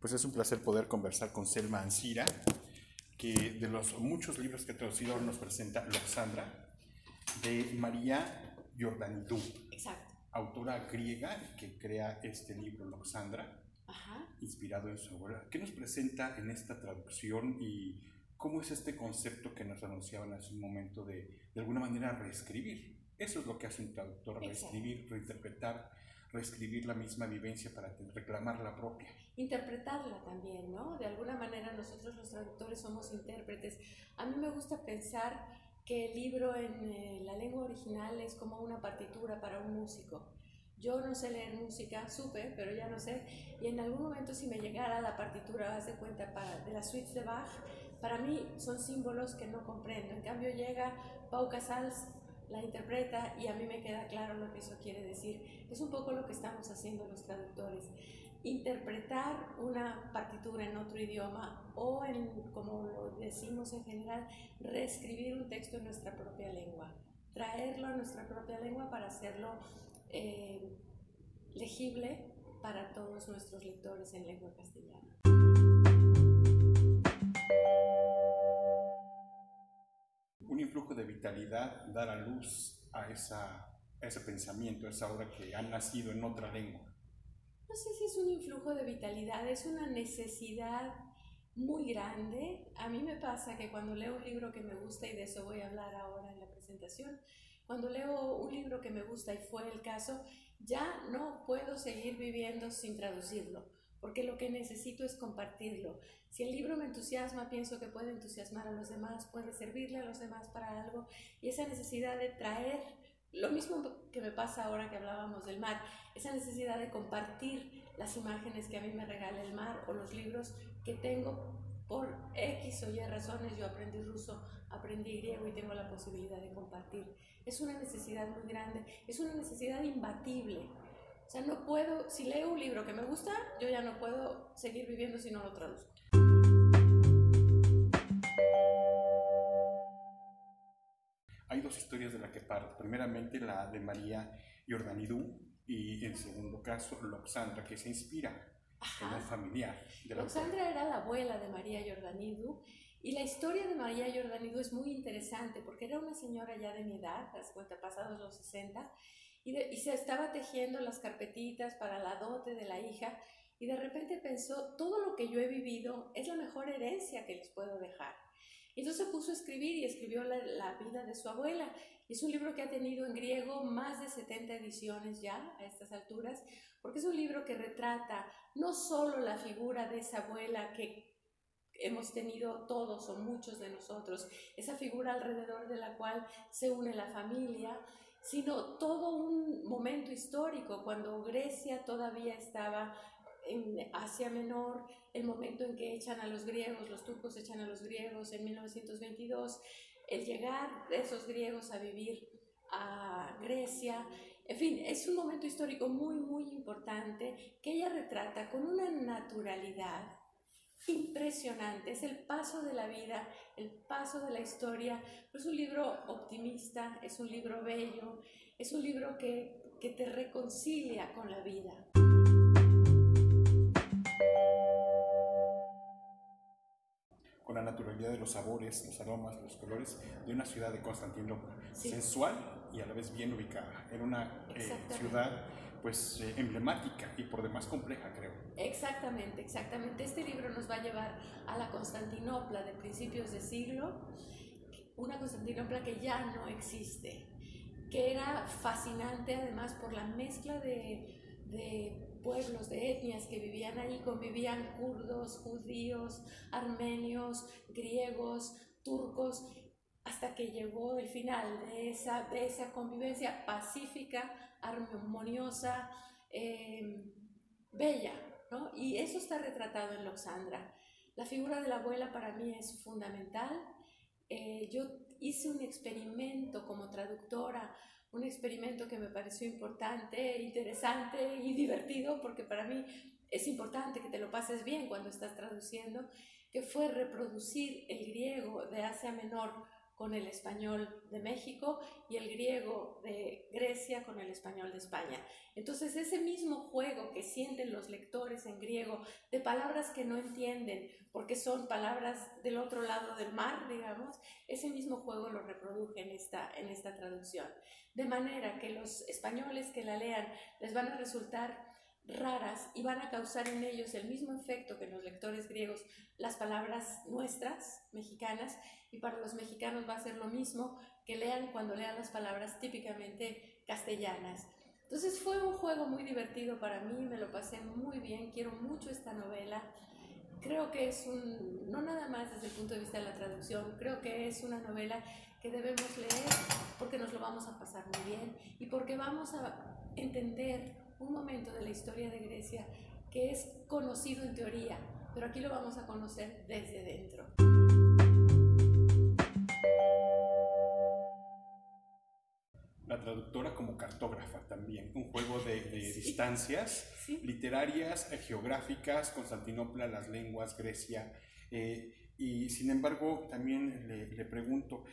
Pues es un placer poder conversar con Selma Ansira, que de los muchos libros que ha traducido nos presenta Loxandra, de María Jordanidou. Exacto. Autora griega que crea este libro Loxandra, Ajá. inspirado en su abuela. ¿Qué nos presenta en esta traducción y cómo es este concepto que nos anunciaban hace un momento de, de alguna manera, reescribir? Eso es lo que hace un traductor, reescribir, reinterpretar, reescribir la misma vivencia para reclamar la propia. Interpretarla también, ¿no? De alguna manera nosotros los traductores somos intérpretes. A mí me gusta pensar que el libro en eh, la lengua original es como una partitura para un músico. Yo no sé leer música, supe, pero ya no sé. Y en algún momento si me llegara la partitura, haz de cuenta, para, de las suites de Bach, para mí son símbolos que no comprendo. En cambio llega Pau Casals, la interpreta y a mí me queda claro lo que eso quiere decir. Es un poco lo que estamos haciendo los traductores. Interpretar una partitura en otro idioma o, en, como lo decimos en general, reescribir un texto en nuestra propia lengua. Traerlo a nuestra propia lengua para hacerlo eh, legible para todos nuestros lectores en lengua castellana. Un influjo de vitalidad, dar luz a, esa, ese pensamiento, a esa obra que ha nacido en otra lengua. No sé si es un influjo de vitalidad, es una necesidad muy grande. A mí me pasa que cuando leo un libro que me gusta, y de eso voy a hablar ahora en la presentación, cuando leo un libro que me gusta y fue el caso, ya no puedo seguir viviendo sin traducirlo, porque lo que necesito es compartirlo. Si el libro me entusiasma, pienso que puede entusiasmar a los demás, puede servirle a los demás para algo. Y esa necesidad de traer, lo mismo que me pasa ahora que hablábamos del mar, esa necesidad de compartir las imágenes que a mí me regala el mar o los libros que tengo por X o Y razones. Yo aprendí ruso, aprendí griego y tengo la posibilidad de compartir. Es una necesidad muy grande, es una necesidad imbatible. O sea, no puedo, si leo un libro que me gusta, yo ya no puedo seguir viviendo si no lo traduzco. Hay dos historias de la que parto. Primeramente la de María Jordanidou y en segundo caso Loxandra, que se inspira en un familiar. De Loxandra era la abuela de María Jordanidou y la historia de María Jordanidou es muy interesante porque era una señora ya de mi edad, las cuenta pasados los 60, y, se estaba tejiendo las carpetitas para la dote de la hija y de repente pensó, todo lo que yo he vivido es la mejor herencia que les puedo dejar. Entonces se puso a escribir y escribió la, la, vida de su abuela. Es un libro que ha tenido en griego más de 70 ediciones ya a estas alturas, porque es un libro que retrata no solo la figura de esa abuela que hemos tenido todos o muchos de nosotros, esa figura alrededor de la cual se une la familia, sino todo un momento histórico cuando Grecia todavía estaba en Asia Menor, el momento en que echan a los griegos, los turcos echan a los griegos en 1922, el llegar de esos griegos a vivir a Grecia, en fin, es un momento histórico muy, muy importante que ella retrata con una naturalidad impresionante. Es el paso de la vida, el paso de la historia. Es un libro optimista, es un libro bello, es un libro que, que te reconcilia con la vida. con la naturalidad de los sabores, los aromas, los colores de una ciudad de Constantinopla, sí. sensual y a la vez bien ubicada. Era una eh, ciudad pues eh, emblemática y por demás compleja, creo. Exactamente, exactamente. Este libro nos va a llevar a la Constantinopla de principios de siglo, una Constantinopla que ya no existe, que era fascinante además por la mezcla de, de pueblos, de etnias que vivían ahí, convivían kurdos, judíos, armenios, griegos, turcos, hasta que llegó el final de esa, de esa convivencia pacífica, armoniosa, eh, bella, ¿no? Y eso está retratado en Loxandra. La figura de la abuela para mí es fundamental. Eh, yo hice un experimento como traductora un experimento que me pareció importante, interesante y divertido, porque para mí es importante que te lo pases bien cuando estás traduciendo, que fue reproducir el griego de Asia Menor con el español de México y el griego de Grecia con el español de España. Entonces ese mismo juego que sienten los lectores en griego de palabras que no entienden porque son palabras del otro lado del mar, digamos, ese mismo juego lo reproduje en esta, en esta traducción. De manera que los españoles que la lean les van a resultar raras y van a causar en ellos el mismo efecto que en los lectores griegos las palabras nuestras, mexicanas, y para los mexicanos va a ser lo mismo que lean cuando lean las palabras típicamente castellanas. Entonces fue un juego muy divertido para mí, me lo pasé muy bien, quiero mucho esta novela. Creo que es un, no nada más desde el punto de vista de la traducción, creo que es una novela que debemos leer porque nos lo vamos a pasar muy bien y porque vamos a entender un momento de la historia de Grecia que es conocido en teoría, pero aquí lo vamos a conocer desde dentro. La traductora como cartógrafa también, un juego de, distancias literarias, eh, geográficas, Constantinopla, las lenguas, Grecia, eh, y sin embargo también le, le pregunto,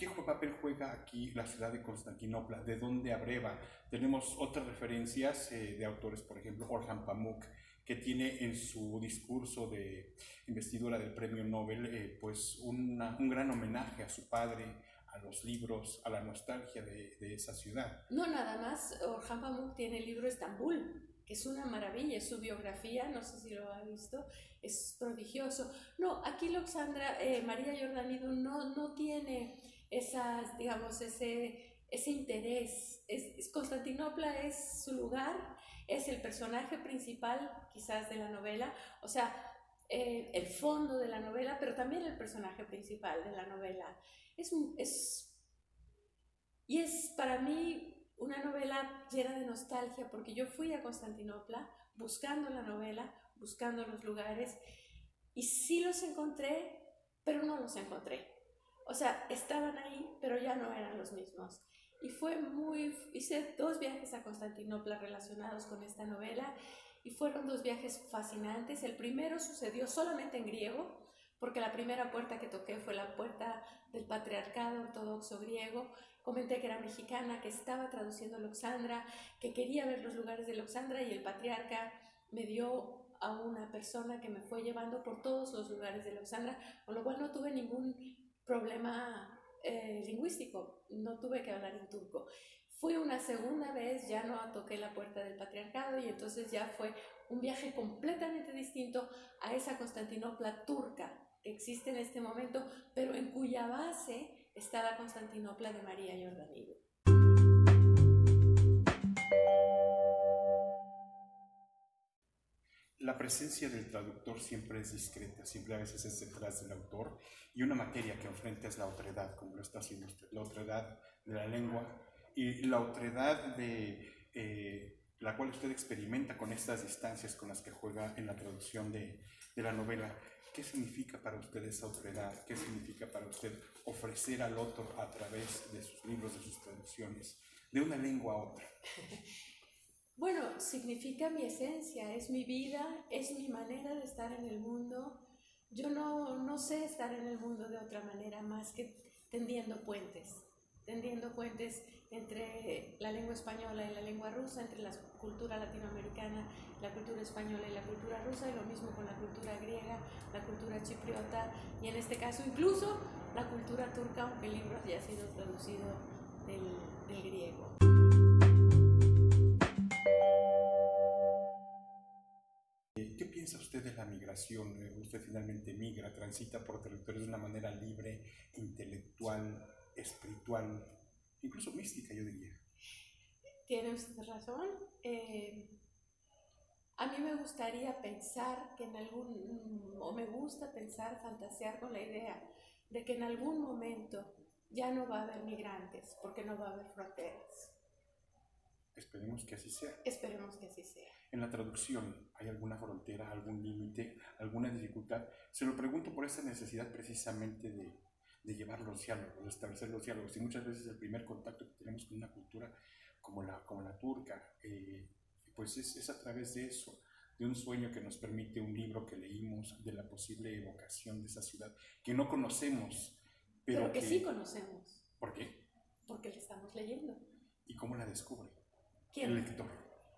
¿Qué papel juega aquí la ciudad de Constantinopla? ¿De dónde abreva? Tenemos otras referencias eh, de autores, por ejemplo, Orhan Pamuk, que tiene en su discurso de investidura del premio Nobel eh, pues un gran homenaje a su padre, a los libros, a la nostalgia de, de, esa ciudad. No, nada más, Orhan Pamuk tiene el libro Estambul, que es una maravilla, es su biografía, no sé si lo ha visto, es prodigioso. No, aquí Loxandra, eh, María Jordanido no, no tiene esas, digamos, ese, ese interés. Es, Constantinopla es su lugar, es el personaje principal quizás de la novela, o sea, eh, el fondo de la novela, pero también el personaje principal de la novela. Es, es, y es para mí una novela llena de nostalgia, porque yo fui a Constantinopla buscando la novela, buscando los lugares, y sí los encontré, pero no los encontré. O sea, estaban ahí, pero ya no eran los mismos. Y fue muy, hice dos viajes a Constantinopla relacionados con esta novela y fueron dos viajes fascinantes. El primero sucedió solamente en griego, porque la primera puerta que toqué fue la puerta del patriarcado ortodoxo griego. Comenté que era mexicana, que estaba traduciendo Loxandra, que quería ver los lugares de Loxandra y el patriarca me dio a una persona que me fue llevando por todos los lugares de Loxandra, con lo cual no tuve ningún problema eh, lingüístico, no tuve que hablar en turco. Fui una segunda vez, ya no toqué la puerta del patriarcado y entonces ya fue un viaje completamente distinto a esa Constantinopla turca que existe en este momento, pero en cuya base está la Constantinopla de María Jordanido. La presencia del traductor siempre es discreta, siempre a veces es detrás del autor, y una materia que enfrenta es la otredad, como lo está haciendo usted, la otredad de la lengua y la otredad de eh, la cual usted experimenta con estas distancias con las que juega en la traducción de, de la novela. ¿Qué significa para usted esa otredad? ¿Qué significa para usted ofrecer al otro a través de sus libros, de sus traducciones, de una lengua a otra? Bueno, significa mi esencia, es mi vida, es mi manera de estar en el mundo. Yo no, no sé estar en el mundo de otra manera más que tendiendo puentes, tendiendo puentes entre la lengua española y la lengua rusa, entre la cultura latinoamericana, la cultura española y la cultura rusa, y lo mismo con la cultura griega, la cultura chipriota, y en este caso incluso la cultura turca, aunque el libro haya sido traducido del, del griego. Piensa usted de la migración? Eh, usted finalmente migra, transita por territorios de una manera libre, intelectual, espiritual, incluso mística, yo diría. Tiene usted razón. Eh, a mí me gustaría pensar que en algún, o me gusta pensar, fantasear con la idea de que en algún momento ya no va a haber migrantes, porque no va a haber fronteras. Esperemos que así sea. Esperemos que así sea. En la traducción, ¿hay alguna frontera, algún límite, alguna dificultad? Se lo pregunto por esa necesidad precisamente de, de llevar los diálogos, de establecer los diálogos. Y muchas veces el primer contacto que tenemos con una cultura como la, como la turca, eh, pues es, es, a través de eso, de un sueño que nos permite un libro que leímos, de la posible evocación de esa ciudad que no conocemos, pero, que, sí conocemos. ¿Por qué? Porque la estamos leyendo. ¿Y cómo la descubre? ¿Quién? El lector.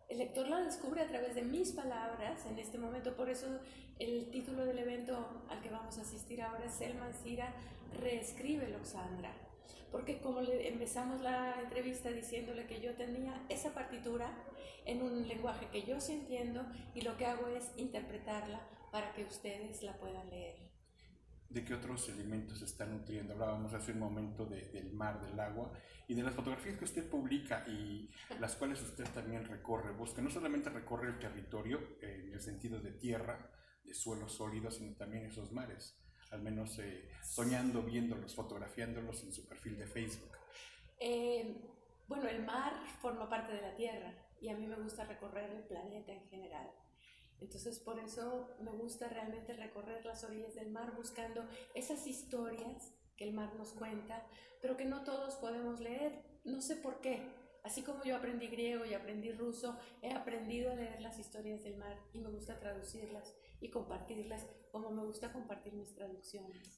El lector la descubre a través de mis palabras en este momento, por eso el título del evento al que vamos a asistir ahora es Selman Sira reescribe Loxandra. Porque como le empezamos la entrevista diciéndole que yo tenía esa partitura en un lenguaje que yo sí entiendo y lo que hago es interpretarla para que ustedes la puedan leer de qué otros elementos se están nutriendo. Hablábamos hace un momento del mar, del agua y de las fotografías que usted publica y las cuales usted también recorre, busca. No solamente recorre el territorio en el sentido de tierra, de suelo sólido, sino también esos mares. Al menos eh, soñando, viéndolos, fotografiándolos en su perfil de Facebook. Eh, bueno, el mar forma parte de la tierra y a mí me gusta recorrer el planeta en general. Entonces por eso me gusta realmente recorrer las orillas del mar buscando esas historias que el mar nos cuenta, pero que no todos podemos leer. No sé por qué. Así como yo aprendí griego y aprendí ruso, he aprendido a leer las historias del mar y me gusta traducirlas y compartirlas como me gusta compartir mis traducciones.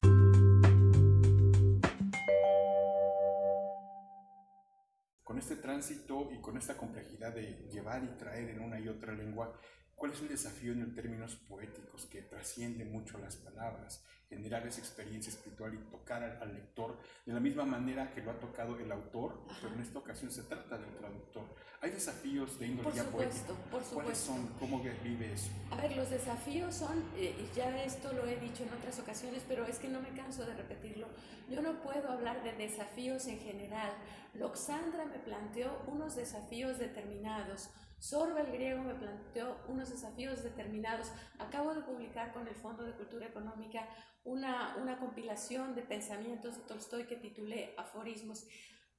Con este tránsito y con esta complejidad de llevar y traer en una y otra lengua, ¿Cuál es el desafío en términos poéticos que trasciende mucho las palabras? Generar esa experiencia espiritual y tocar al, lector de la misma manera que lo ha tocado el autor, pero en esta ocasión se trata del traductor. ¿Hay desafíos de índole poética? Por supuesto. ¿Cuáles son? ¿Cómo vive eso? A ver, los desafíos son, eh, ya esto lo he dicho en otras ocasiones, pero es que no me canso de repetirlo. Yo no puedo hablar de desafíos en general. Loxandra me planteó unos desafíos determinados Sorba el griego me planteó unos desafíos determinados. Acabo de publicar con el Fondo de Cultura Económica una, una compilación de pensamientos de Tolstoy que titulé Aforismos.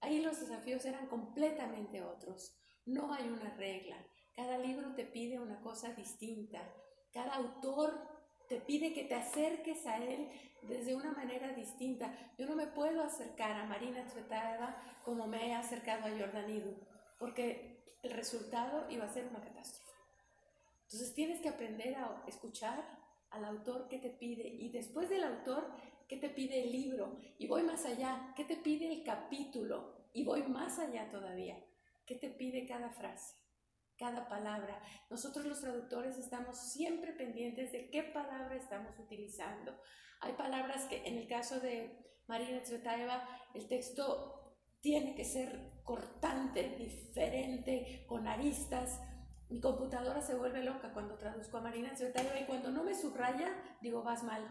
Ahí los desafíos eran completamente otros. No hay una regla. Cada libro te pide una cosa distinta. Cada autor te pide que te acerques a él desde una manera distinta. Yo no me puedo acercar a Marina Tsvetaeva como me he acercado a Jordanidu, porque el resultado iba a ser una catástrofe. Entonces tienes que aprender a escuchar al autor que te pide y después del autor que te pide el libro y voy más allá, qué te pide el capítulo y voy más allá todavía, qué te pide cada frase, cada palabra. Nosotros los traductores estamos siempre pendientes de qué palabra estamos utilizando. Hay palabras que en el caso de Marina Tsvetaeva el texto tiene que ser cortante, diferente, con aristas. Mi computadora se vuelve loca cuando traduzco a Marina Tsvetaeva y cuando no me subraya, digo, vas mal.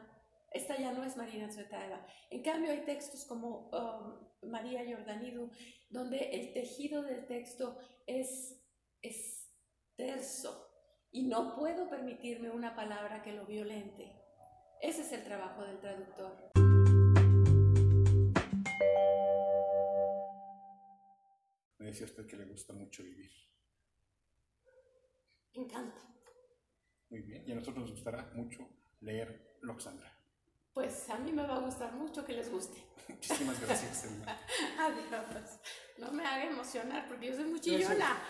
Esta ya no es Marina Tsvetaeva. En cambio, hay textos como um, María Jordanidu, donde el tejido del texto es, es terso y no puedo permitirme una palabra que lo violente. Ese es el trabajo del traductor. Decía usted que le gusta mucho vivir. Me encanta. Muy bien. Y a nosotros nos gustará mucho leer Loxandra. Pues a mí me va a gustar mucho que les guste. Muchísimas gracias, Adiós. No me haga emocionar porque yo soy muy chillona.